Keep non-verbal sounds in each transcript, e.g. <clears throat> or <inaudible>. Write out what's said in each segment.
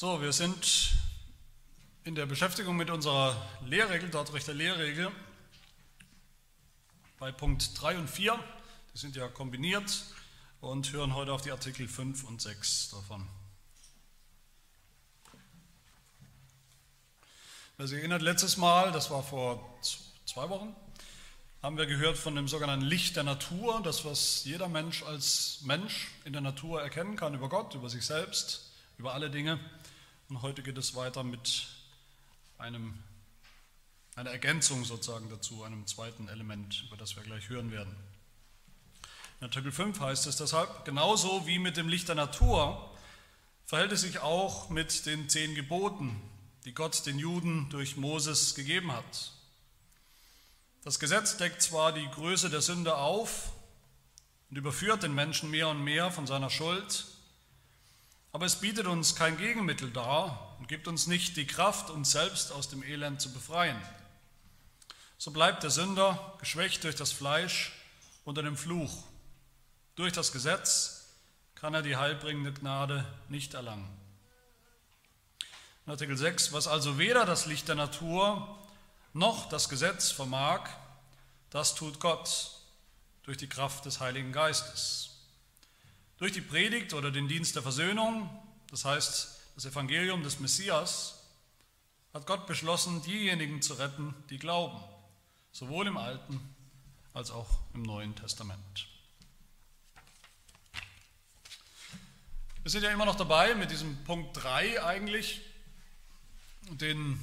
So, wir sind in der Beschäftigung mit unserer Lehrregel, Dortrecht der Lehrregel, bei Punkt 3 und 4. Die sind ja kombiniert und hören heute auf die Artikel 5 und 6 davon. Wer sich erinnert, letztes Mal, das war vor zwei Wochen, haben wir gehört von dem sogenannten Licht der Natur, das, was jeder Mensch als Mensch in der Natur erkennen kann über Gott, über sich selbst, über alle Dinge. Und heute geht es weiter mit einem, einer Ergänzung sozusagen dazu, einem zweiten Element, über das wir gleich hören werden. In Artikel 5 heißt es deshalb, genauso wie mit dem Licht der Natur verhält es sich auch mit den zehn Geboten, die Gott den Juden durch Moses gegeben hat. Das Gesetz deckt zwar die Größe der Sünde auf und überführt den Menschen mehr und mehr von seiner Schuld, aber es bietet uns kein Gegenmittel dar und gibt uns nicht die Kraft, uns selbst aus dem Elend zu befreien. So bleibt der Sünder, geschwächt durch das Fleisch, unter dem Fluch. Durch das Gesetz kann er die heilbringende Gnade nicht erlangen. In Artikel 6, was also weder das Licht der Natur noch das Gesetz vermag, das tut Gott durch die Kraft des Heiligen Geistes. Durch die Predigt oder den Dienst der Versöhnung, das heißt das Evangelium des Messias, hat Gott beschlossen, diejenigen zu retten, die glauben, sowohl im Alten als auch im Neuen Testament. Wir sind ja immer noch dabei mit diesem Punkt 3 eigentlich, den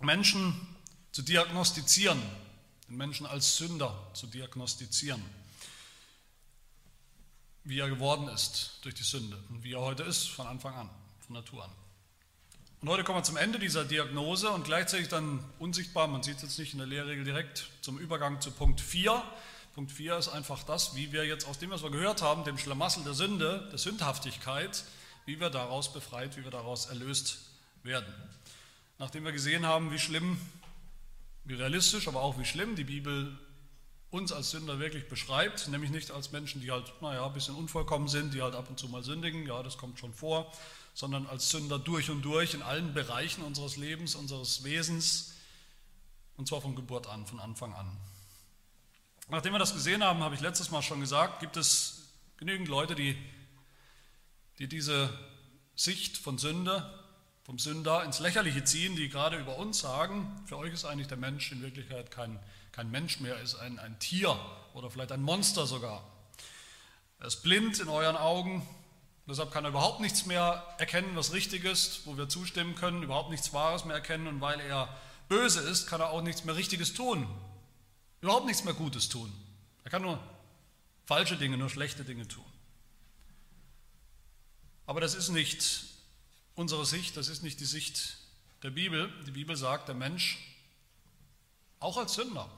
Menschen zu diagnostizieren, den Menschen als Sünder zu diagnostizieren wie er geworden ist durch die Sünde und wie er heute ist von Anfang an, von Natur an. Und heute kommen wir zum Ende dieser Diagnose und gleichzeitig dann unsichtbar, man sieht es jetzt nicht in der Lehrregel direkt, zum Übergang zu Punkt 4. Punkt 4 ist einfach das, wie wir jetzt aus dem, was wir gehört haben, dem Schlamassel der Sünde, der Sündhaftigkeit, wie wir daraus befreit, wie wir daraus erlöst werden. Nachdem wir gesehen haben, wie schlimm, wie realistisch, aber auch wie schlimm die Bibel uns als Sünder wirklich beschreibt, nämlich nicht als Menschen, die halt, naja, ein bisschen unvollkommen sind, die halt ab und zu mal sündigen, ja, das kommt schon vor, sondern als Sünder durch und durch in allen Bereichen unseres Lebens, unseres Wesens, und zwar von Geburt an, von Anfang an. Nachdem wir das gesehen haben, habe ich letztes Mal schon gesagt, gibt es genügend Leute, die, die diese Sicht von Sünde, vom Sünder ins Lächerliche ziehen, die gerade über uns sagen, für euch ist eigentlich der Mensch in Wirklichkeit kein kein Mensch mehr ist, ein, ein Tier oder vielleicht ein Monster sogar. Er ist blind in euren Augen, deshalb kann er überhaupt nichts mehr erkennen, was richtig ist, wo wir zustimmen können, überhaupt nichts Wahres mehr erkennen und weil er böse ist, kann er auch nichts mehr Richtiges tun, überhaupt nichts mehr Gutes tun. Er kann nur falsche Dinge, nur schlechte Dinge tun. Aber das ist nicht unsere Sicht, das ist nicht die Sicht der Bibel. Die Bibel sagt, der Mensch, auch als Sünder,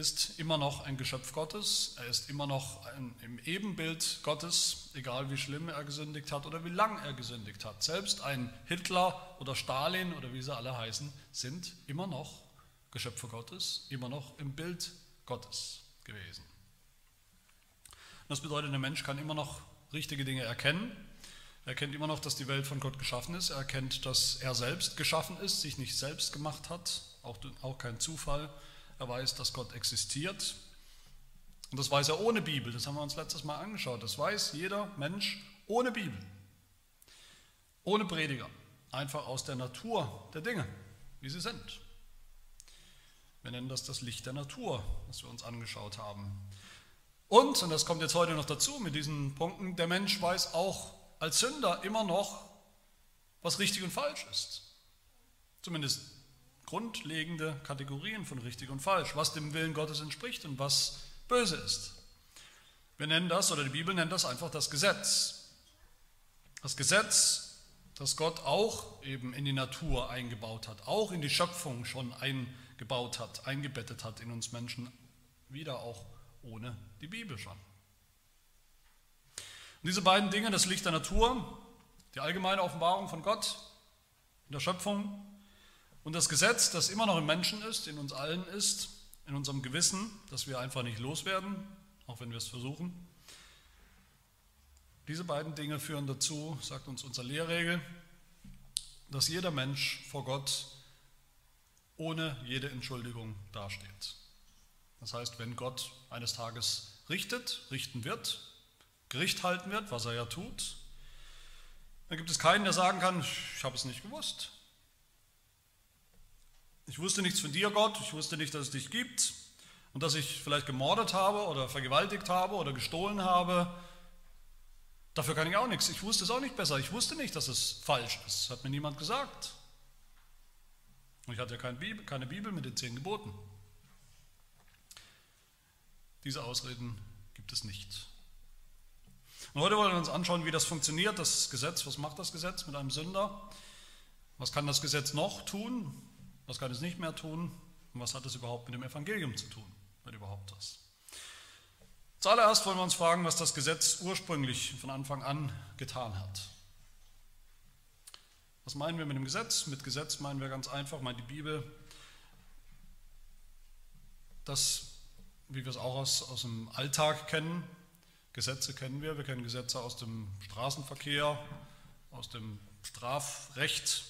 ist immer noch ein Geschöpf Gottes, er ist immer noch ein, im Ebenbild Gottes, egal wie schlimm er gesündigt hat oder wie lang er gesündigt hat. Selbst ein Hitler oder Stalin oder wie sie alle heißen, sind immer noch Geschöpfe Gottes, immer noch im Bild Gottes gewesen. Das bedeutet, der Mensch kann immer noch richtige Dinge erkennen. Er erkennt immer noch, dass die Welt von Gott geschaffen ist. Er erkennt, dass er selbst geschaffen ist, sich nicht selbst gemacht hat, auch, auch kein Zufall er weiß, dass Gott existiert. Und das weiß er ohne Bibel. Das haben wir uns letztes Mal angeschaut. Das weiß jeder Mensch ohne Bibel. Ohne Prediger. Einfach aus der Natur der Dinge, wie sie sind. Wir nennen das das Licht der Natur, was wir uns angeschaut haben. Und, und das kommt jetzt heute noch dazu mit diesen Punkten, der Mensch weiß auch als Sünder immer noch, was richtig und falsch ist. Zumindest grundlegende Kategorien von richtig und falsch, was dem Willen Gottes entspricht und was böse ist. Wir nennen das, oder die Bibel nennt das einfach das Gesetz. Das Gesetz, das Gott auch eben in die Natur eingebaut hat, auch in die Schöpfung schon eingebaut hat, eingebettet hat in uns Menschen, wieder auch ohne die Bibel schon. Und diese beiden Dinge, das Licht der Natur, die allgemeine Offenbarung von Gott in der Schöpfung und das Gesetz, das immer noch im Menschen ist, in uns allen ist, in unserem Gewissen, das wir einfach nicht loswerden, auch wenn wir es versuchen, Diese beiden Dinge führen dazu, sagt uns unsere Lehrregel, dass jeder Mensch vor Gott ohne jede Entschuldigung dasteht. Das heißt, wenn Gott eines Tages richtet, richten wird, Gericht halten wird, was er ja tut, dann gibt es keinen, der sagen kann, ich habe es nicht gewusst. Ich wusste nichts von dir, Gott, ich wusste nicht, dass es dich gibt und dass ich vielleicht gemordet habe oder vergewaltigt habe oder gestohlen habe. Dafür kann ich auch nichts. Ich wusste es auch nicht besser. Ich wusste nicht, dass es falsch ist. Hat mir niemand gesagt. Und ich hatte ja keine Bibel, keine Bibel mit den zehn Geboten. Diese Ausreden gibt es nicht. Und heute wollen wir uns anschauen, wie das funktioniert, das Gesetz. Was macht das Gesetz mit einem Sünder? Was kann das Gesetz noch tun? Was kann es nicht mehr tun? Und was hat es überhaupt mit dem Evangelium zu tun, wenn überhaupt das? Zuallererst wollen wir uns fragen, was das Gesetz ursprünglich von Anfang an getan hat. Was meinen wir mit dem Gesetz? Mit Gesetz meinen wir ganz einfach, meint die Bibel, das, wie wir es auch aus, aus dem Alltag kennen, Gesetze kennen wir, wir kennen Gesetze aus dem Straßenverkehr, aus dem Strafrecht,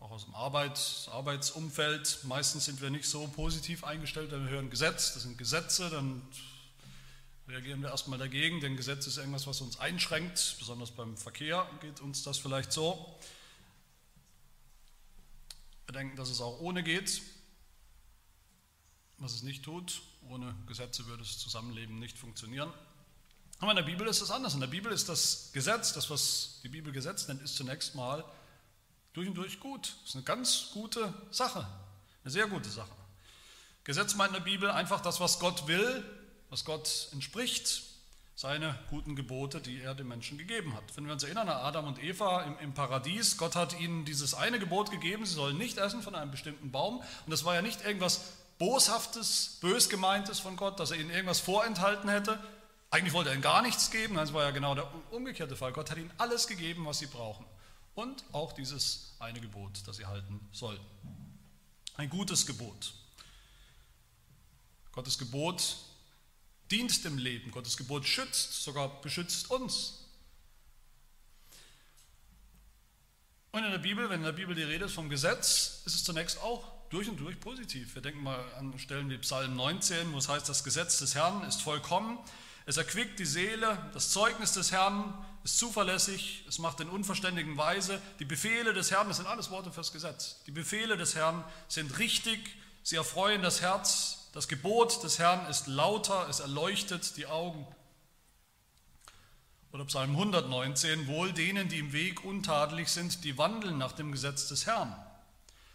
auch aus dem Arbeits, Arbeitsumfeld. Meistens sind wir nicht so positiv eingestellt, wenn wir hören Gesetz, das sind Gesetze, dann reagieren wir erstmal dagegen, denn Gesetz ist irgendwas, was uns einschränkt, besonders beim Verkehr geht uns das vielleicht so. Wir denken, dass es auch ohne geht, was es nicht tut. Ohne Gesetze würde das Zusammenleben nicht funktionieren. Aber in der Bibel ist es anders. In der Bibel ist das Gesetz, das was die Bibel Gesetz nennt, ist zunächst mal durch und durch gut. Das ist eine ganz gute Sache, eine sehr gute Sache. Gesetz meint in der Bibel einfach das, was Gott will, was Gott entspricht, seine guten Gebote, die er den Menschen gegeben hat. Wenn wir uns erinnern an Adam und Eva im, im, Paradies, Gott hat ihnen dieses eine Gebot gegeben, sie sollen nicht essen von einem bestimmten Baum. Und das war ja nicht irgendwas Boshaftes, Bösgemeintes von Gott, dass er ihnen irgendwas vorenthalten hätte. Eigentlich wollte er ihnen gar nichts geben, das war ja genau der umgekehrte Fall. Gott hat ihnen alles gegeben, was sie brauchen. Und auch dieses eine Gebot, das sie halten sollten. Ein gutes Gebot. Gottes Gebot dient dem Leben. Gottes Gebot schützt, sogar beschützt uns. Und in der Bibel, wenn in der Bibel die Rede ist vom Gesetz, ist es zunächst auch durch und durch positiv. Wir denken mal an Stellen wie Psalm 19, wo es heißt, das Gesetz des Herrn ist vollkommen, es erquickt die Seele, das Zeugnis des Herrn ist zuverlässig, es macht den Unverständigen weise. Die Befehle des Herrn, das sind alles Worte fürs Gesetz. Die Befehle des Herrn sind richtig, sie erfreuen das Herz, das Gebot des Herrn ist lauter, es erleuchtet die Augen. Oder Psalm 119, wohl denen, die im Weg untadelig sind, die wandeln nach dem Gesetz des Herrn.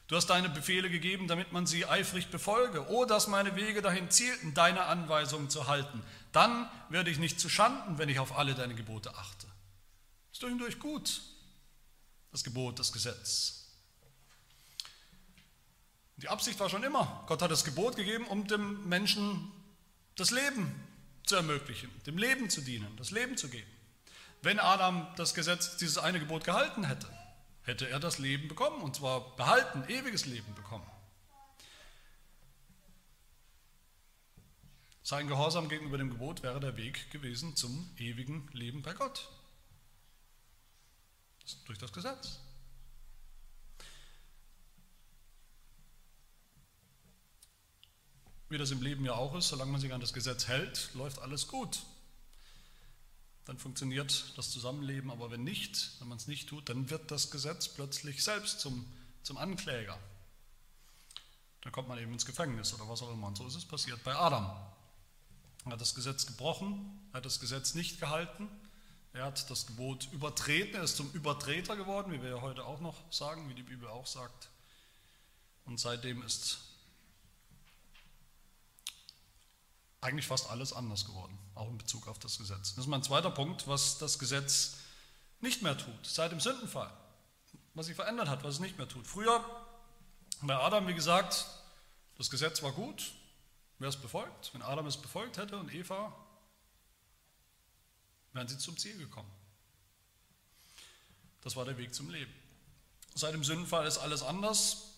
Du hast deine Befehle gegeben, damit man sie eifrig befolge. Oh, dass meine Wege dahin zielten, deine Anweisungen zu halten. Dann werde ich nicht zu Schanden, wenn ich auf alle deine Gebote achte. Ist durch und durch gut, das Gebot, das Gesetz. Die Absicht war schon immer, Gott hat das Gebot gegeben, um dem Menschen das Leben zu ermöglichen, dem Leben zu dienen, das Leben zu geben. Wenn Adam das Gesetz, dieses eine Gebot gehalten hätte, hätte er das Leben bekommen, und zwar behalten, ewiges Leben bekommen. Sein Gehorsam gegenüber dem Gebot wäre der Weg gewesen zum ewigen Leben bei Gott. Durch das Gesetz. wie das im Leben ja auch ist, solange man sich an das Gesetz hält, läuft alles gut. Dann funktioniert das Zusammenleben, aber wenn nicht, wenn man es nicht tut, dann wird das Gesetz plötzlich selbst zum, zum Ankläger. Dann kommt man eben ins Gefängnis oder was auch immer. Und so ist es passiert bei Adam. Er hat das Gesetz gebrochen, er hat das Gesetz nicht gehalten, er hat das Gebot übertreten, er ist zum Übertreter geworden, wie wir ja heute auch noch sagen, wie die Bibel auch sagt. Und seitdem ist eigentlich fast alles anders geworden, auch in Bezug auf das Gesetz. Das ist mein zweiter Punkt, was das Gesetz nicht mehr tut, seit dem Sündenfall. Was sich verändert hat, was es nicht mehr tut. Früher, bei Adam, wie gesagt, das Gesetz war gut, wäre es befolgt. Wenn Adam es befolgt hätte und Eva, wären sie zum Ziel gekommen. Das war der Weg zum Leben. Seit dem Sündenfall ist alles anders.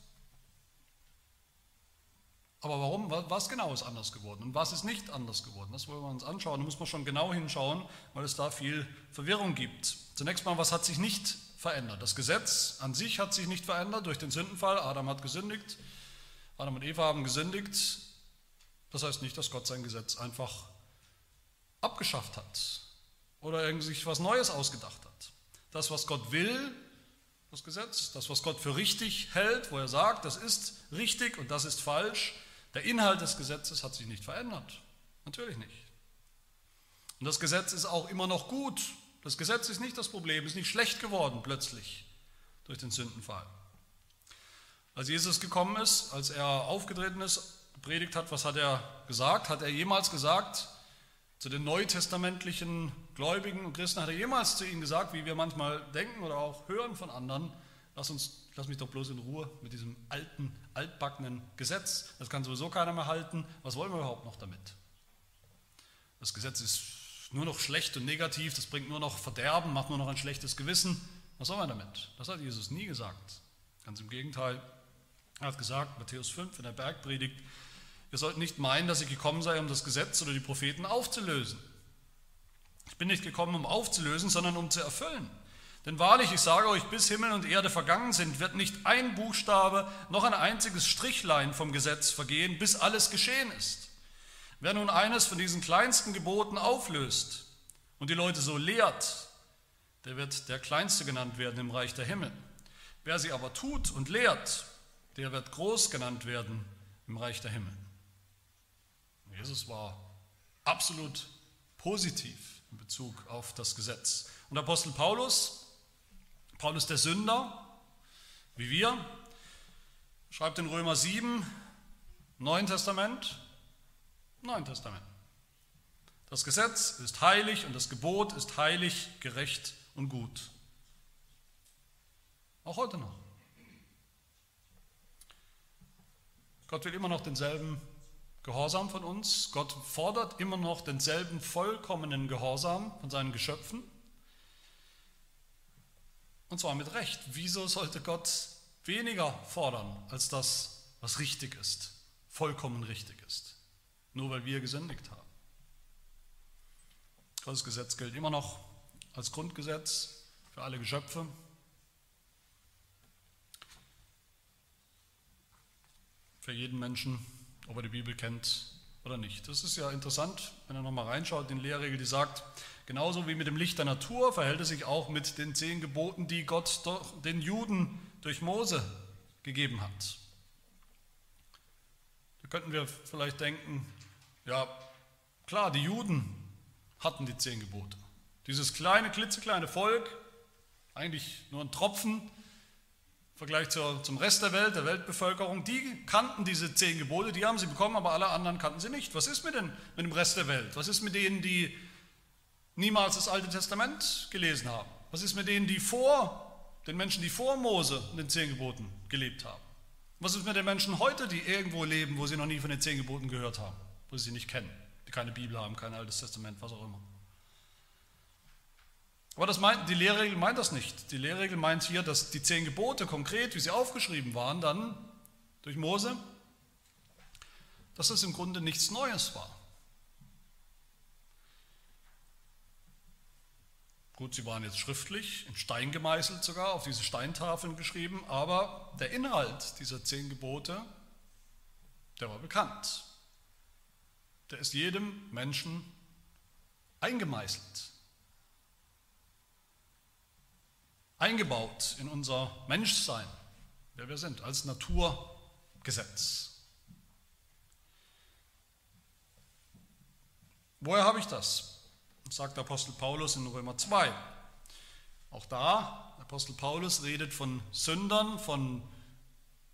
Aber warum? Was genau ist anders geworden und was ist nicht anders geworden? Das wollen wir uns anschauen. Da muss man schon genau hinschauen, weil es da viel Verwirrung gibt. Zunächst mal, was hat sich nicht verändert? Das Gesetz an sich hat sich nicht verändert durch den Sündenfall. Adam hat gesündigt. Adam und Eva haben gesündigt. Das heißt nicht, dass Gott sein Gesetz einfach abgeschafft hat oder sich was Neues ausgedacht hat. Das, was Gott will, das Gesetz, das, was Gott für richtig hält, wo er sagt, das ist richtig und das ist falsch, der Inhalt des Gesetzes hat sich nicht verändert. Natürlich nicht. Und das Gesetz ist auch immer noch gut. Das Gesetz ist nicht das Problem, ist nicht schlecht geworden plötzlich durch den Sündenfall. Als Jesus gekommen ist, als er aufgetreten ist, gepredigt hat, was hat er gesagt? Hat er jemals gesagt zu den neutestamentlichen Gläubigen und Christen, hat er jemals zu ihnen gesagt, wie wir manchmal denken oder auch hören von anderen, lass, uns, lass mich doch bloß in Ruhe mit diesem alten, altbackenen Gesetz. Das kann sowieso keiner mehr halten. Was wollen wir überhaupt noch damit? Das Gesetz ist nur noch schlecht und negativ, das bringt nur noch Verderben, macht nur noch ein schlechtes Gewissen. Was soll man damit? Das hat Jesus nie gesagt. Ganz im Gegenteil. Er hat gesagt, Matthäus 5 in der Bergpredigt, ihr sollt nicht meinen, dass ich gekommen sei, um das Gesetz oder die Propheten aufzulösen. Ich bin nicht gekommen, um aufzulösen, sondern um zu erfüllen. Denn wahrlich, ich sage euch, bis Himmel und Erde vergangen sind, wird nicht ein Buchstabe noch ein einziges Strichlein vom Gesetz vergehen, bis alles geschehen ist. Wer nun eines von diesen kleinsten Geboten auflöst und die Leute so lehrt, der wird der Kleinste genannt werden im Reich der Himmel. Wer sie aber tut und lehrt, der wird groß genannt werden im Reich der Himmel. Jesus war absolut positiv in Bezug auf das Gesetz. Und Apostel Paulus Paulus der Sünder, wie wir, schreibt in Römer 7, Neuen Testament, Neuen Testament. Das Gesetz ist heilig und das Gebot ist heilig, gerecht und gut. Auch heute noch. Gott will immer noch denselben Gehorsam von uns. Gott fordert immer noch denselben vollkommenen Gehorsam von seinen Geschöpfen. Und zwar mit Recht. Wieso sollte Gott weniger fordern als das, was richtig ist, vollkommen richtig ist? Nur weil wir gesündigt haben. Gottes Gesetz gilt immer noch als Grundgesetz für alle Geschöpfe. Für jeden Menschen, ob er die Bibel kennt oder nicht. Das ist ja interessant, wenn er nochmal reinschaut in die Lehrregel, die sagt, Genauso wie mit dem Licht der Natur verhält es sich auch mit den zehn Geboten, die Gott den Juden durch Mose gegeben hat. Da könnten wir vielleicht denken, ja klar, die Juden hatten die zehn Gebote. Dieses kleine, klitzekleine Volk, eigentlich nur ein Tropfen Vergleich zur, zum Rest der Welt, der Weltbevölkerung, die kannten diese zehn Gebote, die haben sie bekommen, aber alle anderen kannten sie nicht. Was ist mit, den, mit dem Rest der Welt? Was ist mit denen, die niemals das Alte Testament gelesen haben? Was ist mit denen, die vor, den Menschen, die vor Mose und den zehn Geboten gelebt haben? Was ist mit den Menschen heute, die irgendwo leben, wo sie noch nie von den zehn Geboten gehört haben, wo sie sie nicht kennen, die keine Bibel haben, kein Altes Testament, was auch immer? Aber das meint, die Lehrregel meint das nicht. Die Lehrregel meint hier, dass die zehn Gebote konkret, wie sie aufgeschrieben waren, dann durch Mose, dass das im Grunde nichts Neues war. Gut, sie waren jetzt schriftlich, in Stein gemeißelt sogar, auf diese Steintafeln geschrieben, aber der Inhalt dieser zehn Gebote, der war bekannt. Der ist jedem Menschen eingemeißelt, eingebaut in unser Menschsein, wer wir sind, als Naturgesetz. Woher habe ich das? sagt der Apostel Paulus in Römer 2. Auch da, Apostel Paulus redet von Sündern, von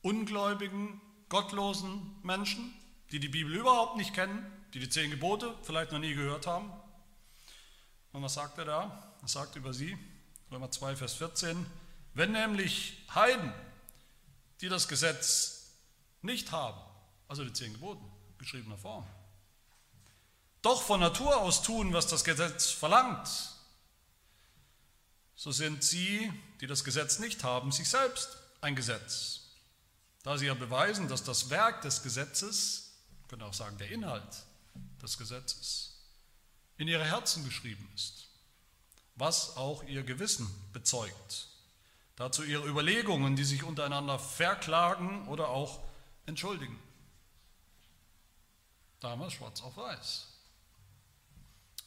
ungläubigen, gottlosen Menschen, die die Bibel überhaupt nicht kennen, die die zehn Gebote vielleicht noch nie gehört haben. Und was sagt er da? Er sagt über sie, Römer 2, Vers 14, wenn nämlich Heiden, die das Gesetz nicht haben, also die zehn Gebote, geschriebener Form, doch von Natur aus tun, was das Gesetz verlangt, so sind sie, die das Gesetz nicht haben, sich selbst ein Gesetz. Da sie ja beweisen, dass das Werk des Gesetzes, könnte auch sagen der Inhalt des Gesetzes, in ihre Herzen geschrieben ist, was auch ihr Gewissen bezeugt. Dazu ihre Überlegungen, die sich untereinander verklagen oder auch entschuldigen. Damals schwarz auf weiß.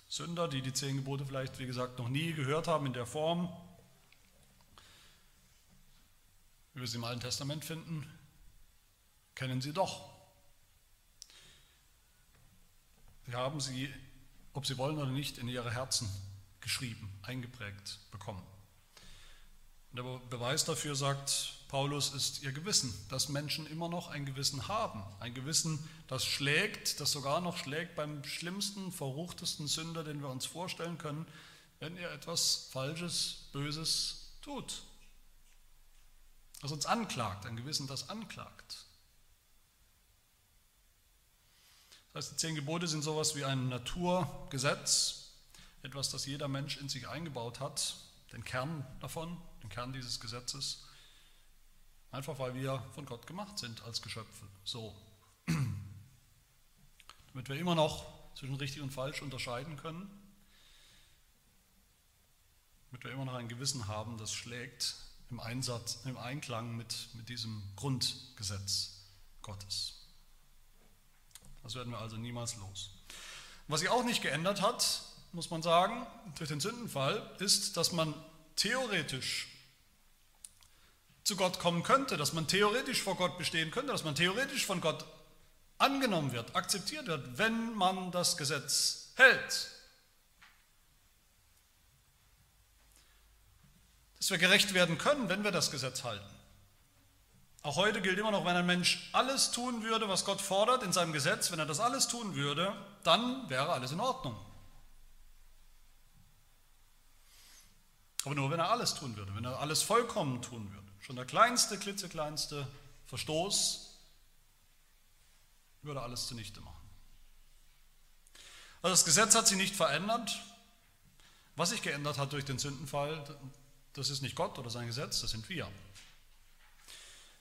Sünder, die die zehn Gebote vielleicht, wie gesagt, noch nie gehört haben in der Form, wie wir sie im Alten Testament finden, kennen sie doch. Sie haben sie, ob sie wollen oder nicht, in ihre Herzen geschrieben, eingeprägt bekommen. Und der Beweis dafür, sagt Paulus, ist ihr Gewissen, dass Menschen immer noch ein Gewissen haben. Ein Gewissen, das schlägt, das sogar noch schlägt beim schlimmsten, verruchtesten Sünder, den wir uns vorstellen können, wenn er etwas Falsches, Böses tut. Das uns anklagt, ein Gewissen, das anklagt. Das heißt, die zehn Gebote sind sowas wie ein Naturgesetz, etwas, das jeder Mensch in sich eingebaut hat, den Kern davon, den Kern dieses Gesetzes, einfach weil wir von Gott gemacht sind als Geschöpfe. So. <clears throat> Damit wir immer noch zwischen richtig und falsch unterscheiden können, damit wir immer noch ein Gewissen haben, das schlägt im, Einsatz, im Einklang mit, mit diesem Grundgesetz Gottes. Das werden wir also niemals los. Was sich auch nicht geändert hat, muss man sagen, durch den Sündenfall, ist, dass man theoretisch zu Gott kommen könnte, dass man theoretisch vor Gott bestehen könnte, dass man theoretisch von Gott angenommen wird, akzeptiert wird, wenn man das Gesetz hält. Dass wir gerecht werden können, wenn wir das Gesetz halten. Auch heute gilt immer noch, wenn ein Mensch alles tun würde, was Gott fordert in seinem Gesetz, wenn er das alles tun würde, dann wäre alles in Ordnung. Aber nur wenn er alles tun würde, wenn er alles vollkommen tun würde. Schon der kleinste, klitzekleinste Verstoß würde alles zunichte machen. Also das Gesetz hat sich nicht verändert. Was sich geändert hat durch den Sündenfall, das ist nicht Gott oder sein Gesetz, das sind wir.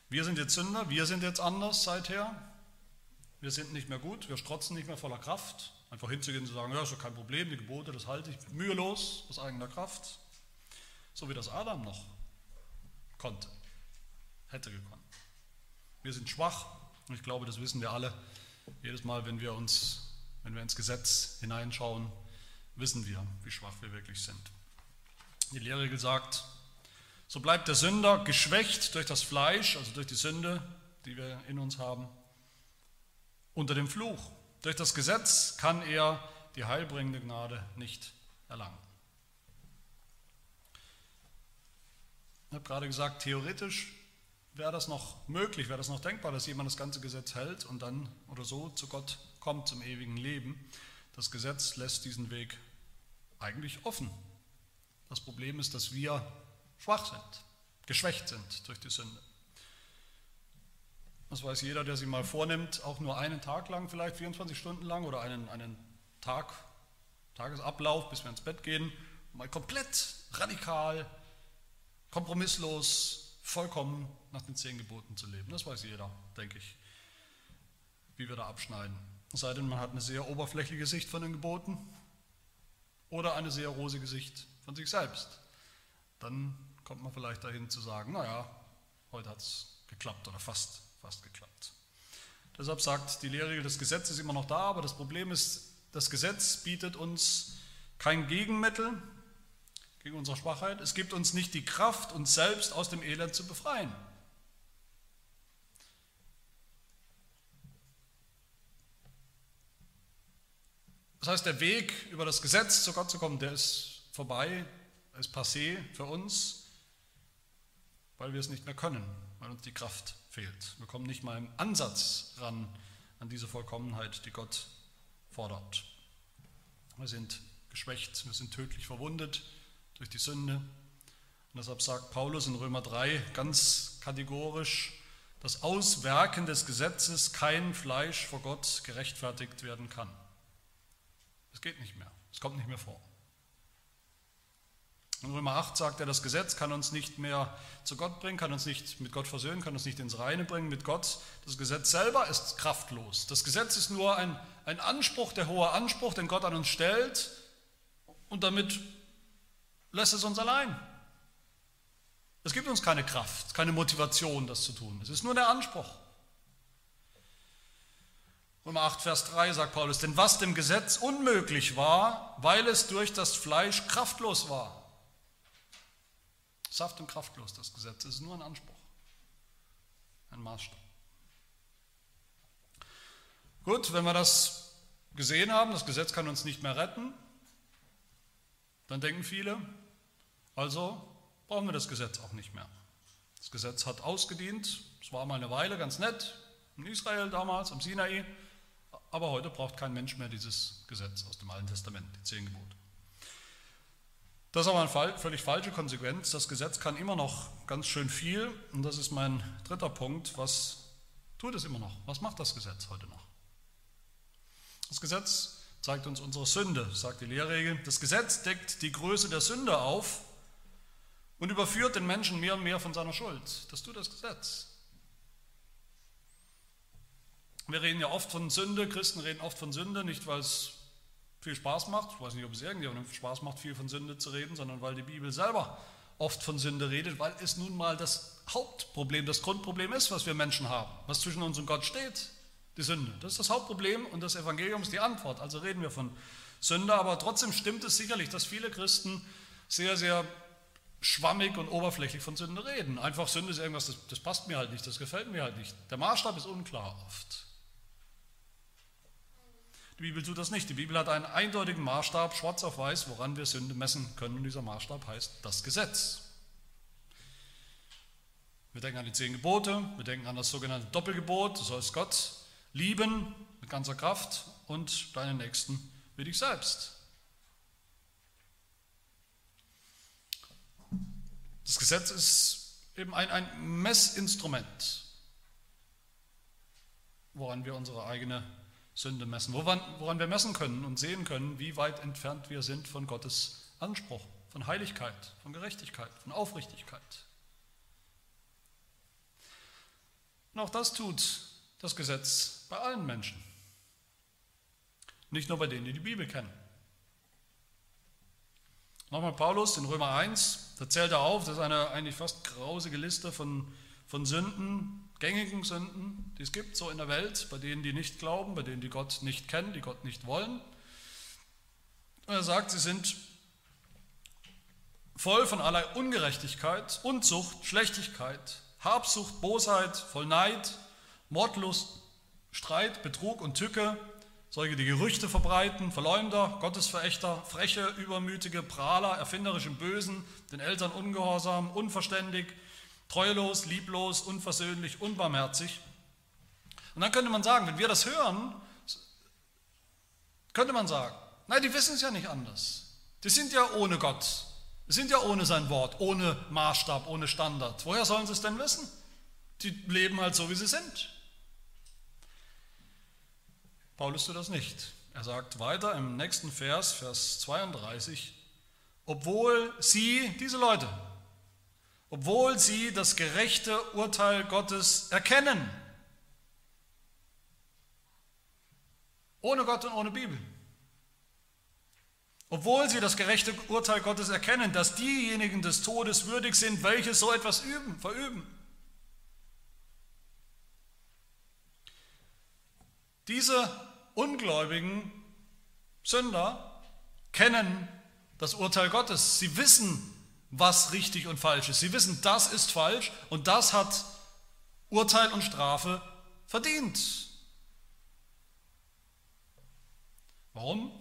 Wir sind jetzt Sünder, wir sind jetzt anders seither. Wir sind nicht mehr gut, wir strotzen nicht mehr voller Kraft. Einfach hinzugehen und zu sagen, ja, ist doch kein Problem, die Gebote, das halte ich mühelos aus eigener Kraft. So wie das Adam noch konnte, hätte gekonnt. Wir sind schwach und ich glaube, das wissen wir alle. Jedes Mal, wenn wir uns, wenn wir ins Gesetz hineinschauen, wissen wir, wie schwach wir wirklich sind. Die Lehrregel sagt, so bleibt der Sünder geschwächt durch das Fleisch, also durch die Sünde, die wir in uns haben, unter dem Fluch. Durch das Gesetz kann er die heilbringende Gnade nicht erlangen. Ich habe gerade gesagt, theoretisch wäre das noch möglich, wäre das noch denkbar, dass jemand das ganze Gesetz hält und dann oder so zu Gott kommt, zum ewigen Leben. Das Gesetz lässt diesen Weg eigentlich offen. Das Problem ist, dass wir schwach sind, geschwächt sind durch die Sünde. Das weiß jeder, der sich mal vornimmt, auch nur einen Tag lang, vielleicht 24 Stunden lang oder einen, einen Tag, Tagesablauf, bis wir ins Bett gehen, mal komplett radikal, kompromisslos, vollkommen nach den zehn Geboten zu leben. Das weiß jeder, denke ich, wie wir da abschneiden. Es sei denn, man hat eine sehr oberflächliche Sicht von den Geboten oder eine sehr rosige Sicht von sich selbst. Dann kommt man vielleicht dahin zu sagen, naja, heute hat es geklappt oder fast, fast geklappt. Deshalb sagt die Lehre des Gesetzes immer noch da, aber das Problem ist, das Gesetz bietet uns kein Gegenmittel gegen unsere Schwachheit. Es gibt uns nicht die Kraft, uns selbst aus dem Elend zu befreien. Das heißt, der Weg über das Gesetz zu Gott zu kommen, der ist vorbei, ist passé für uns weil wir es nicht mehr können, weil uns die Kraft fehlt. Wir kommen nicht mal im Ansatz ran an diese Vollkommenheit, die Gott fordert. Wir sind geschwächt, wir sind tödlich verwundet durch die Sünde. Und deshalb sagt Paulus in Römer 3 ganz kategorisch, dass Auswerken des Gesetzes kein Fleisch vor Gott gerechtfertigt werden kann. Es geht nicht mehr, es kommt nicht mehr vor. In Römer 8 sagt er, das Gesetz kann uns nicht mehr zu Gott bringen, kann uns nicht mit Gott versöhnen, kann uns nicht ins Reine bringen mit Gott. Das Gesetz selber ist kraftlos. Das Gesetz ist nur ein, ein Anspruch, der hohe Anspruch, den Gott an uns stellt und damit lässt es uns allein. Es gibt uns keine Kraft, keine Motivation, das zu tun. Es ist nur der Anspruch. Römer 8, Vers 3 sagt Paulus, denn was dem Gesetz unmöglich war, weil es durch das Fleisch kraftlos war. Saft und kraftlos, das Gesetz. Es ist nur ein Anspruch, ein Maßstab. Gut, wenn wir das gesehen haben, das Gesetz kann uns nicht mehr retten, dann denken viele, also brauchen wir das Gesetz auch nicht mehr. Das Gesetz hat ausgedient, es war mal eine Weile ganz nett, in Israel damals, am Sinai, aber heute braucht kein Mensch mehr dieses Gesetz aus dem Alten Testament, die zehn Gebote. Das ist aber eine völlig falsche Konsequenz. Das Gesetz kann immer noch ganz schön viel und das ist mein dritter Punkt. Was tut es immer noch? Was macht das Gesetz heute noch? Das Gesetz zeigt uns unsere Sünde, sagt die Lehrregel. Das Gesetz deckt die Größe der Sünde auf und überführt den Menschen mehr und mehr von seiner Schuld. Das tut das Gesetz. Wir reden ja oft von Sünde, Christen reden oft von Sünde, nicht weil es viel Spaß macht, ich weiß nicht, ob es irgendjemandem Spaß macht, viel von Sünde zu reden, sondern weil die Bibel selber oft von Sünde redet, weil es nun mal das Hauptproblem, das Grundproblem ist, was wir Menschen haben, was zwischen uns und Gott steht, die Sünde. Das ist das Hauptproblem und das Evangelium ist die Antwort. Also reden wir von Sünde, aber trotzdem stimmt es sicherlich, dass viele Christen sehr, sehr schwammig und oberflächlich von Sünde reden. Einfach Sünde ist irgendwas, das, das passt mir halt nicht, das gefällt mir halt nicht. Der Maßstab ist unklar oft. Die Bibel tut das nicht. Die Bibel hat einen eindeutigen Maßstab, schwarz auf weiß, woran wir Sünde messen können. Und dieser Maßstab heißt das Gesetz. Wir denken an die zehn Gebote, wir denken an das sogenannte Doppelgebot, du sollst Gott lieben mit ganzer Kraft und deinen Nächsten wie dich selbst. Das Gesetz ist eben ein, ein Messinstrument, woran wir unsere eigene Sünde messen, woran, woran wir messen können und sehen können, wie weit entfernt wir sind von Gottes Anspruch, von Heiligkeit, von Gerechtigkeit, von Aufrichtigkeit. Und auch das tut das Gesetz bei allen Menschen, nicht nur bei denen, die die Bibel kennen. Nochmal Paulus in Römer 1, da zählt er auf, das ist eine eigentlich fast grausige Liste von, von Sünden, gängigen Sünden, die es gibt so in der Welt, bei denen, die nicht glauben, bei denen, die Gott nicht kennen, die Gott nicht wollen. Und er sagt, sie sind voll von aller Ungerechtigkeit, Unzucht, Schlechtigkeit, Habsucht, Bosheit, voll Neid, Mordlust, Streit, Betrug und Tücke, solche, die Gerüchte verbreiten, Verleumder, Gottesverächter, freche, übermütige, Prahler, erfinderisch im Bösen, den Eltern ungehorsam, unverständig, treulos, lieblos, unversöhnlich, unbarmherzig. Und dann könnte man sagen, wenn wir das hören, könnte man sagen, nein, die wissen es ja nicht anders. Die sind ja ohne Gott. Die sind ja ohne sein Wort, ohne Maßstab, ohne Standard. Woher sollen sie es denn wissen? Die leben halt so, wie sie sind. Paulus tut das nicht. Er sagt weiter im nächsten Vers, Vers 32, obwohl sie, diese Leute, obwohl sie das gerechte Urteil Gottes erkennen, ohne Gott und ohne Bibel, obwohl sie das gerechte Urteil Gottes erkennen, dass diejenigen des Todes würdig sind, welche so etwas üben, verüben. Diese ungläubigen Sünder kennen das Urteil Gottes. Sie wissen, was richtig und falsch ist. Sie wissen, das ist falsch und das hat Urteil und Strafe verdient. Warum?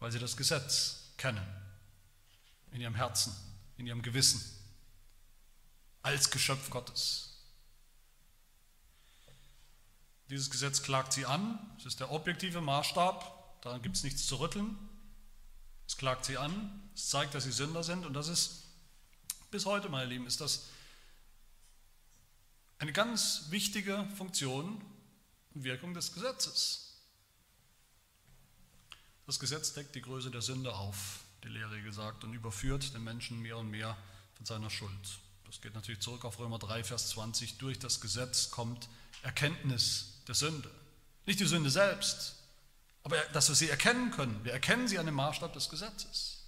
Weil sie das Gesetz kennen, in ihrem Herzen, in ihrem Gewissen, als Geschöpf Gottes. Dieses Gesetz klagt sie an, es ist der objektive Maßstab, daran gibt es nichts zu rütteln. Es klagt sie an, es zeigt, dass sie Sünder sind und das ist bis heute, meine Lieben, ist das eine ganz wichtige Funktion und Wirkung des Gesetzes. Das Gesetz deckt die Größe der Sünde auf, die Lehrregel gesagt, und überführt den Menschen mehr und mehr von seiner Schuld. Das geht natürlich zurück auf Römer 3, Vers 20. Durch das Gesetz kommt Erkenntnis der Sünde. Nicht die Sünde selbst, aber dass wir sie erkennen können. Wir erkennen sie an dem Maßstab des Gesetzes.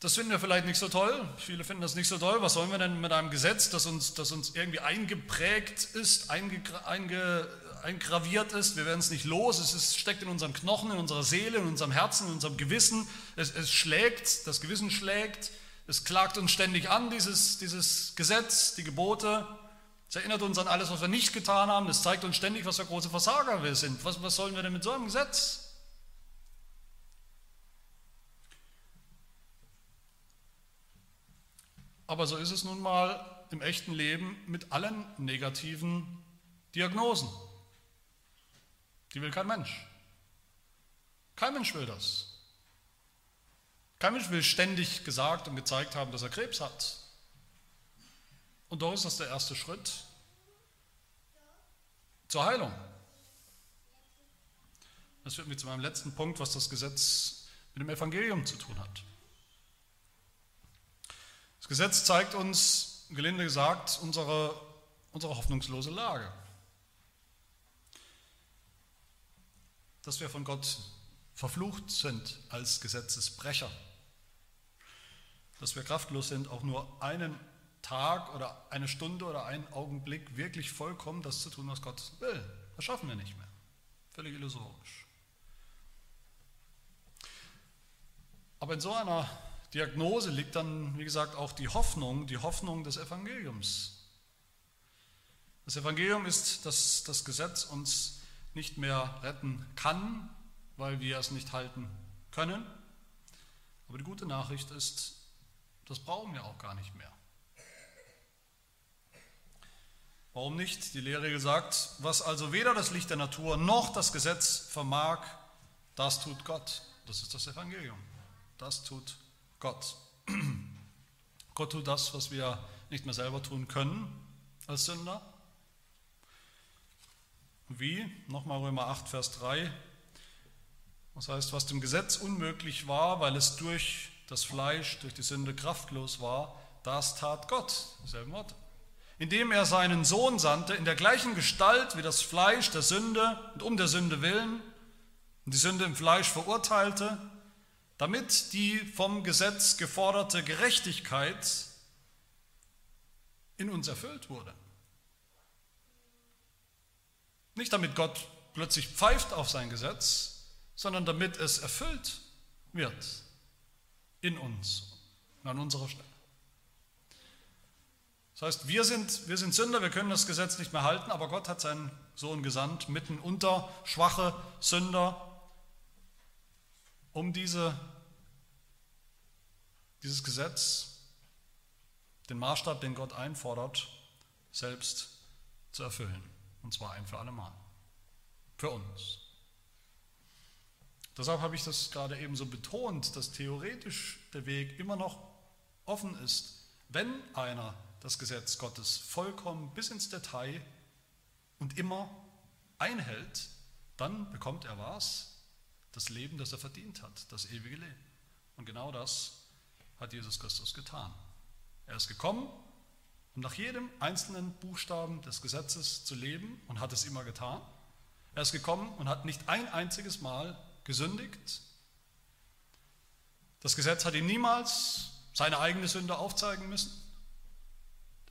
Das finden wir vielleicht nicht so toll. Viele finden das nicht so toll. Was sollen wir denn mit einem Gesetz, das uns, das uns irgendwie eingeprägt ist, eingraviert ist? Wir werden es nicht los. Es ist, steckt in unseren Knochen, in unserer Seele, in unserem Herzen, in unserem Gewissen. Es, es schlägt, das Gewissen schlägt. Es klagt uns ständig an, dieses, dieses Gesetz, die Gebote. Es erinnert uns an alles, was wir nicht getan haben. Es zeigt uns ständig, was für große Versager wir sind. Was, was sollen wir denn mit so einem Gesetz? Aber so ist es nun mal im echten Leben mit allen negativen Diagnosen. Die will kein Mensch. Kein Mensch will das. Kein Mensch will ständig gesagt und gezeigt haben, dass er Krebs hat. Und doch ist das der erste Schritt zur Heilung. Das führt mich zu meinem letzten Punkt, was das Gesetz mit dem Evangelium zu tun hat. Das Gesetz zeigt uns, gelinde gesagt, unsere, unsere hoffnungslose Lage. Dass wir von Gott verflucht sind als Gesetzesbrecher. Dass wir kraftlos sind, auch nur einen Tag oder eine Stunde oder einen Augenblick wirklich vollkommen das zu tun, was Gott will. Das schaffen wir nicht mehr. Völlig illusorisch. Aber in so einer Diagnose liegt dann, wie gesagt, auch die Hoffnung, die Hoffnung des Evangeliums. Das Evangelium ist, dass das Gesetz uns nicht mehr retten kann, weil wir es nicht halten können. Aber die gute Nachricht ist, das brauchen wir auch gar nicht mehr. Warum nicht? Die Lehre sagt, was also weder das Licht der Natur noch das Gesetz vermag, das tut Gott. Das ist das Evangelium. Das tut Gott. <clears throat> Gott. Tut das, was wir nicht mehr selber tun können als Sünder. Wie? Nochmal Römer 8, Vers 3. Das heißt, was dem Gesetz unmöglich war, weil es durch das Fleisch, durch die Sünde kraftlos war, das tat Gott. Dieselben Worte. Indem er seinen Sohn sandte, in der gleichen Gestalt wie das Fleisch der Sünde und um der Sünde willen und die Sünde im Fleisch verurteilte, damit die vom Gesetz geforderte Gerechtigkeit in uns erfüllt wurde. Nicht damit Gott plötzlich pfeift auf sein Gesetz, sondern damit es erfüllt wird in uns an unserer Stelle. Das heißt, wir sind, wir sind Sünder, wir können das Gesetz nicht mehr halten, aber Gott hat seinen Sohn gesandt, mitten unter schwache Sünder, um diese, dieses Gesetz, den Maßstab, den Gott einfordert, selbst zu erfüllen. Und zwar ein für alle Mal. Für uns. Deshalb habe ich das gerade eben so betont, dass theoretisch der Weg immer noch offen ist, wenn einer das Gesetz Gottes vollkommen bis ins Detail und immer einhält, dann bekommt er was? das Leben, das er verdient hat, das ewige Leben. Und genau das hat Jesus Christus getan. Er ist gekommen, um nach jedem einzelnen Buchstaben des Gesetzes zu leben und hat es immer getan. Er ist gekommen und hat nicht ein einziges Mal gesündigt. Das Gesetz hat ihm niemals seine eigene Sünde aufzeigen müssen.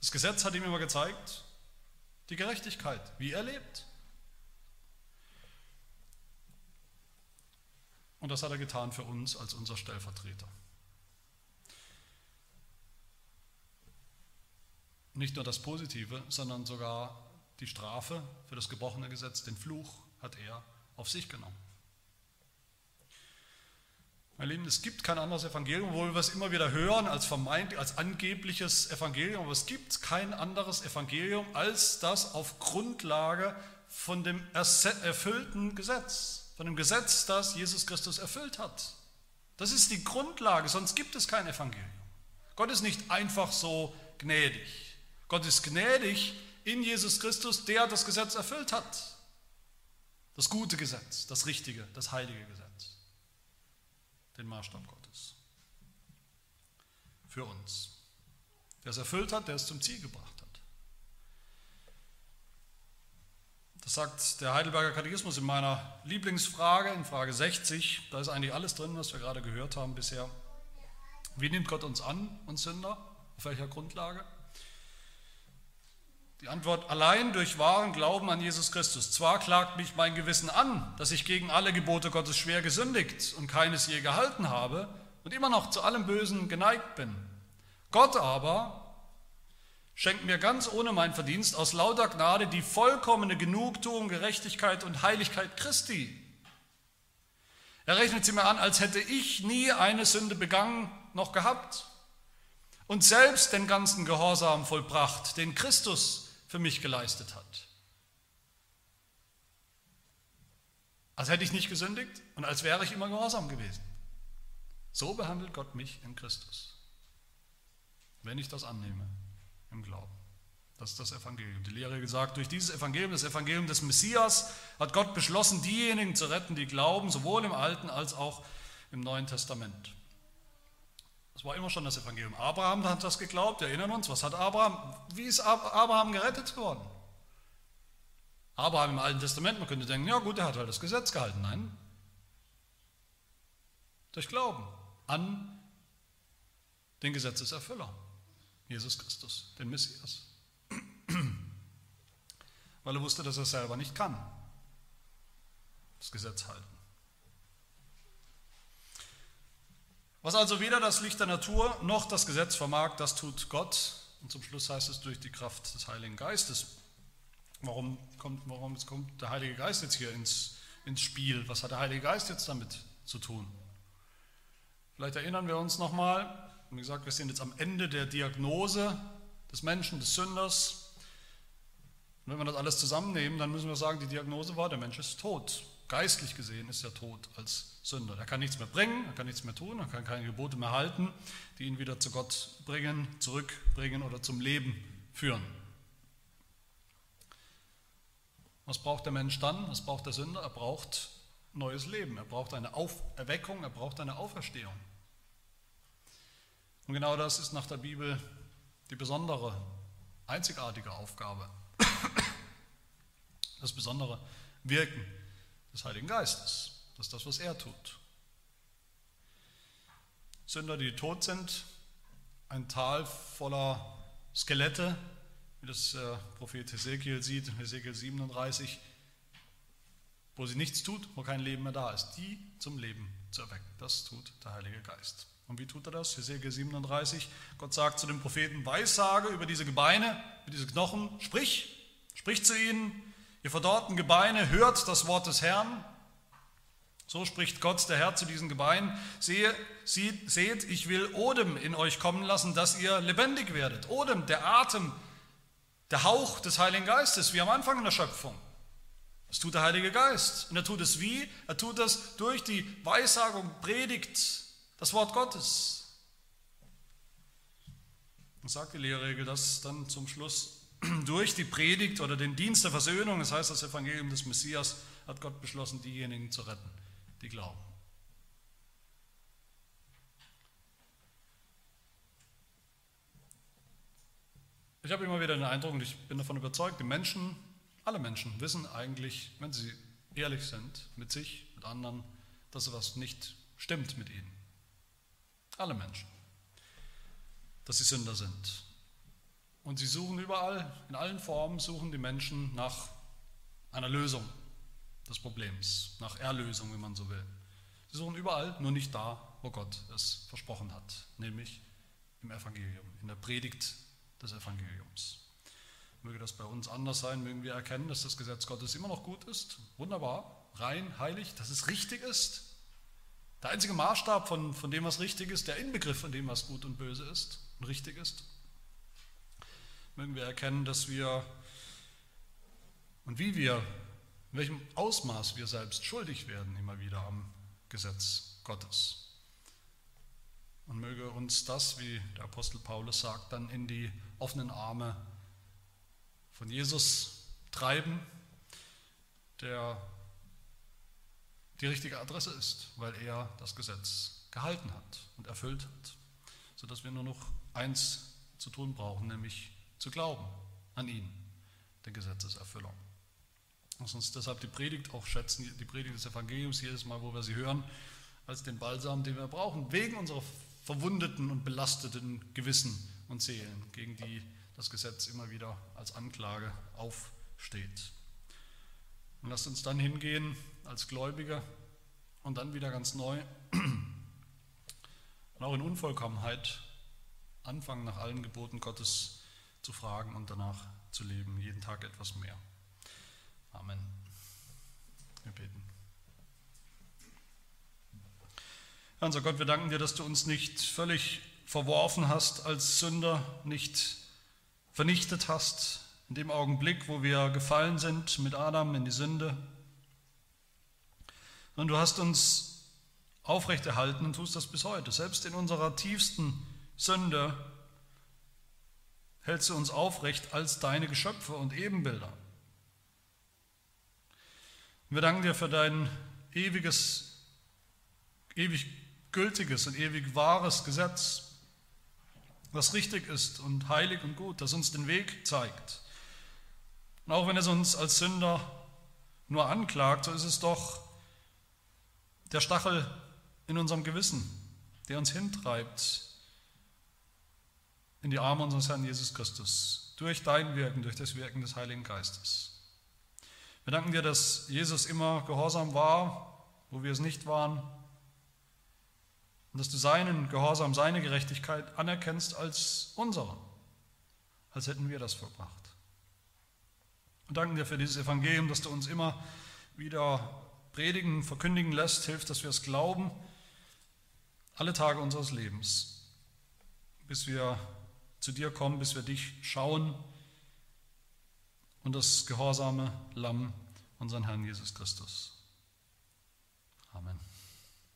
Das Gesetz hat ihm immer gezeigt, die Gerechtigkeit, wie er lebt. Und das hat er getan für uns als unser Stellvertreter. Nicht nur das Positive, sondern sogar die Strafe für das gebrochene Gesetz, den Fluch, hat er auf sich genommen. Meine Lieben, es gibt kein anderes Evangelium, wo wir es immer wieder hören als vermeintlich, als angebliches Evangelium, aber es gibt kein anderes Evangelium als das auf Grundlage von dem erfüllten Gesetz von dem Gesetz, das Jesus Christus erfüllt hat. Das ist die Grundlage, sonst gibt es kein Evangelium. Gott ist nicht einfach so gnädig. Gott ist gnädig in Jesus Christus, der das Gesetz erfüllt hat. Das gute Gesetz, das richtige, das heilige Gesetz. Maßstab Gottes. Für uns. Der es erfüllt hat, der es zum Ziel gebracht hat. Das sagt der Heidelberger Katechismus in meiner Lieblingsfrage, in Frage 60. Da ist eigentlich alles drin, was wir gerade gehört haben bisher. Wie nimmt Gott uns an, uns Sünder? Auf welcher Grundlage? Die Antwort allein durch wahren Glauben an Jesus Christus. Zwar klagt mich mein Gewissen an, dass ich gegen alle Gebote Gottes schwer gesündigt und keines je gehalten habe und immer noch zu allem Bösen geneigt bin. Gott aber schenkt mir ganz ohne mein Verdienst aus lauter Gnade die vollkommene Genugtuung, Gerechtigkeit und Heiligkeit Christi. Er rechnet sie mir an, als hätte ich nie eine Sünde begangen noch gehabt und selbst den ganzen Gehorsam vollbracht, den Christus für mich geleistet hat. Als hätte ich nicht gesündigt und als wäre ich immer gehorsam gewesen. So behandelt Gott mich in Christus, wenn ich das annehme im Glauben. Das ist das Evangelium. Die Lehre gesagt, durch dieses Evangelium, das Evangelium des Messias, hat Gott beschlossen, diejenigen zu retten, die glauben, sowohl im Alten als auch im Neuen Testament. Das war immer schon das Evangelium. Abraham hat das geglaubt, wir erinnern uns, was hat Abraham, wie ist Abraham gerettet worden? Abraham im Alten Testament, man könnte denken, ja gut, er hat halt das Gesetz gehalten. Nein, durch Glauben an den Gesetzeserfüller. Jesus Christus, den Messias. Weil er wusste, dass er selber nicht kann. Das Gesetz halten. Was also weder das Licht der Natur noch das Gesetz vermag, das tut Gott. Und zum Schluss heißt es durch die Kraft des Heiligen Geistes. Warum kommt, warum kommt der Heilige Geist jetzt hier ins, ins Spiel? Was hat der Heilige Geist jetzt damit zu tun? Vielleicht erinnern wir uns nochmal, wie gesagt, wir sind jetzt am Ende der Diagnose des Menschen, des Sünders. Und wenn wir das alles zusammennehmen, dann müssen wir sagen, die Diagnose war, der Mensch ist tot. Geistlich gesehen ist er tot als Sünder. Er kann nichts mehr bringen, er kann nichts mehr tun, er kann keine Gebote mehr halten, die ihn wieder zu Gott bringen, zurückbringen oder zum Leben führen. Was braucht der Mensch dann? Was braucht der Sünder? Er braucht neues Leben, er braucht eine Auferweckung, er braucht eine Auferstehung. Und genau das ist nach der Bibel die besondere, einzigartige Aufgabe, das besondere Wirken des Heiligen Geistes. Das ist das, was er tut. Sünder, die tot sind, ein Tal voller Skelette, wie das äh, Prophet Hesekiel sieht, Hesekiel 37, wo sie nichts tut, wo kein Leben mehr da ist, die zum Leben zu erwecken. Das tut der Heilige Geist. Und wie tut er das? Hesekiel 37. Gott sagt zu dem Propheten, Weissage über diese Gebeine, über diese Knochen, sprich, sprich zu ihnen, ihr verdorrten Gebeine, hört das Wort des Herrn. So spricht Gott, der Herr, zu diesen Gebeinen. Sehe, sieht, seht, ich will Odem in euch kommen lassen, dass ihr lebendig werdet. Odem, der Atem, der Hauch des Heiligen Geistes, wie am Anfang in der Schöpfung. Das tut der Heilige Geist. Und er tut es wie? Er tut es durch die Weissagung, Predigt, das Wort Gottes. Und sagt die Lehrregel das dann zum Schluss <clears throat> durch die Predigt oder den Dienst der Versöhnung, das heißt das Evangelium des Messias, hat Gott beschlossen, diejenigen zu retten, die glauben. Ich habe immer wieder den Eindruck, und ich bin davon überzeugt, die Menschen, alle Menschen wissen eigentlich, wenn sie ehrlich sind mit sich, mit anderen, dass etwas nicht stimmt mit ihnen. Alle Menschen. Dass sie Sünder sind. Und sie suchen überall, in allen Formen suchen die Menschen nach einer Lösung des Problems, nach Erlösung, wenn man so will. Sie suchen überall, nur nicht da, wo Gott es versprochen hat, nämlich im Evangelium, in der Predigt des Evangeliums. Möge das bei uns anders sein, mögen wir erkennen, dass das Gesetz Gottes immer noch gut ist, wunderbar, rein, heilig, dass es richtig ist, der einzige Maßstab von, von dem, was richtig ist, der Inbegriff von dem, was gut und böse ist und richtig ist. Mögen wir erkennen, dass wir und wie wir, in welchem Ausmaß wir selbst schuldig werden immer wieder am Gesetz Gottes. Und möge uns das, wie der Apostel Paulus sagt, dann in die offenen Arme von Jesus treiben, der die richtige Adresse ist, weil er das Gesetz gehalten hat und erfüllt hat, sodass wir nur noch eins zu tun brauchen, nämlich zu glauben an ihn, der Gesetzeserfüllung. Lass uns deshalb die Predigt auch schätzen, die Predigt des Evangeliums jedes Mal, wo wir sie hören, als den Balsam, den wir brauchen, wegen unserer verwundeten und belasteten Gewissen und Seelen, gegen die das Gesetz immer wieder als Anklage aufsteht. Und lasst uns dann hingehen als Gläubige und dann wieder ganz neu <clears throat> und auch in Unvollkommenheit anfangen, nach allen Geboten Gottes zu fragen und danach zu leben, jeden Tag etwas mehr. Amen. Wir beten. Herr unser Gott, wir danken dir, dass du uns nicht völlig verworfen hast als Sünder, nicht vernichtet hast in dem Augenblick, wo wir gefallen sind mit Adam in die Sünde. Und du hast uns aufrechterhalten und tust das bis heute. Selbst in unserer tiefsten Sünde hältst du uns aufrecht als deine Geschöpfe und Ebenbilder. Wir danken dir für dein ewiges, ewig gültiges und ewig wahres Gesetz, was richtig ist und heilig und gut, das uns den Weg zeigt. Und auch wenn es uns als Sünder nur anklagt, so ist es doch der Stachel in unserem Gewissen, der uns hintreibt in die Arme unseres Herrn Jesus Christus, durch dein Wirken, durch das Wirken des Heiligen Geistes. Wir danken dir, dass Jesus immer gehorsam war, wo wir es nicht waren, und dass du seinen Gehorsam, seine Gerechtigkeit anerkennst als unsere, als hätten wir das vollbracht. Und danken dir für dieses Evangelium, dass du uns immer wieder predigen, verkündigen lässt, hilft, dass wir es glauben, alle Tage unseres Lebens, bis wir zu dir kommen, bis wir dich schauen und das gehorsame Lamm, unseren Herrn Jesus Christus. Amen.